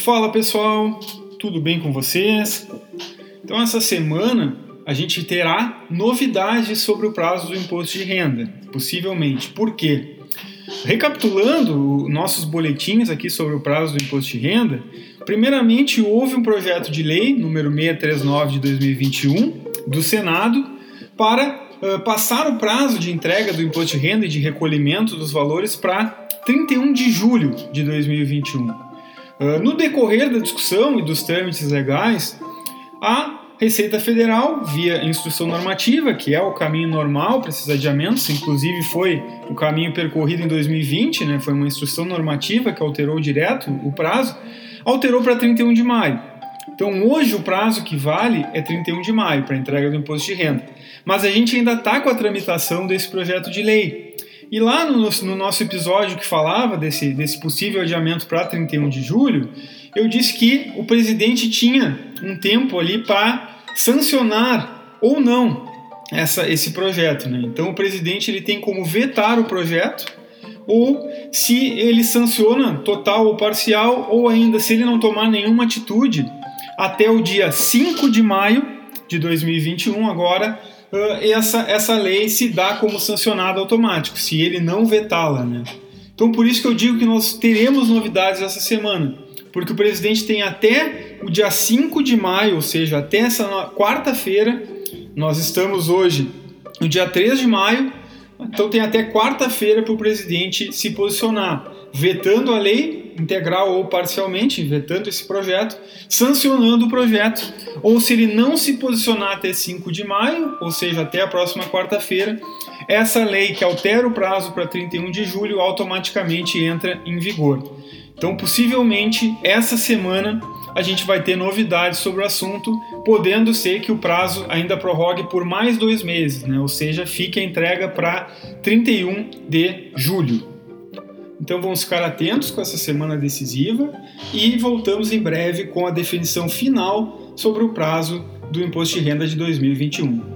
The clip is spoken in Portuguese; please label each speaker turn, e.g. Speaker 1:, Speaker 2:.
Speaker 1: Fala pessoal, tudo bem com vocês? Então, essa semana a gente terá novidades sobre o prazo do imposto de renda, possivelmente. Por quê? Recapitulando nossos boletins aqui sobre o prazo do imposto de renda, primeiramente houve um projeto de lei número 639 de 2021 do Senado para uh, passar o prazo de entrega do imposto de renda e de recolhimento dos valores para 31 de julho de 2021. Ah, no decorrer da discussão e dos trâmites legais, a Receita Federal, via instrução normativa, que é o caminho normal para esses adiamentos, inclusive foi o caminho percorrido em 2020, né, foi uma instrução normativa que alterou direto o prazo, alterou para 31 de maio. Então hoje o prazo que vale é 31 de maio para entrega do imposto de renda. Mas a gente ainda está com a tramitação desse projeto de lei. E lá no, no nosso episódio que falava desse, desse possível adiamento para 31 de julho, eu disse que o presidente tinha um tempo ali para sancionar ou não essa, esse projeto. Né? Então o presidente ele tem como vetar o projeto ou se ele sanciona total ou parcial, ou ainda se ele não tomar nenhuma atitude até o dia 5 de maio de 2021, agora essa, essa lei se dá como sancionada automático, se ele não vetá-la. Né? Então, por isso que eu digo que nós teremos novidades essa semana, porque o presidente tem até o dia 5 de maio, ou seja, até essa quarta-feira, nós estamos hoje no dia 3 de maio, então tem até quarta-feira para o presidente se posicionar, vetando a lei integral ou parcialmente, vetando esse projeto, sancionando o projeto, ou se ele não se posicionar até 5 de maio, ou seja, até a próxima quarta-feira, essa lei que altera o prazo para 31 de julho automaticamente entra em vigor. Então, possivelmente, essa semana a gente vai ter novidades sobre o assunto, podendo ser que o prazo ainda prorrogue por mais dois meses, né? ou seja, fique a entrega para 31 de julho. Então vamos ficar atentos com essa semana decisiva e voltamos em breve com a definição final sobre o prazo do imposto de renda de 2021.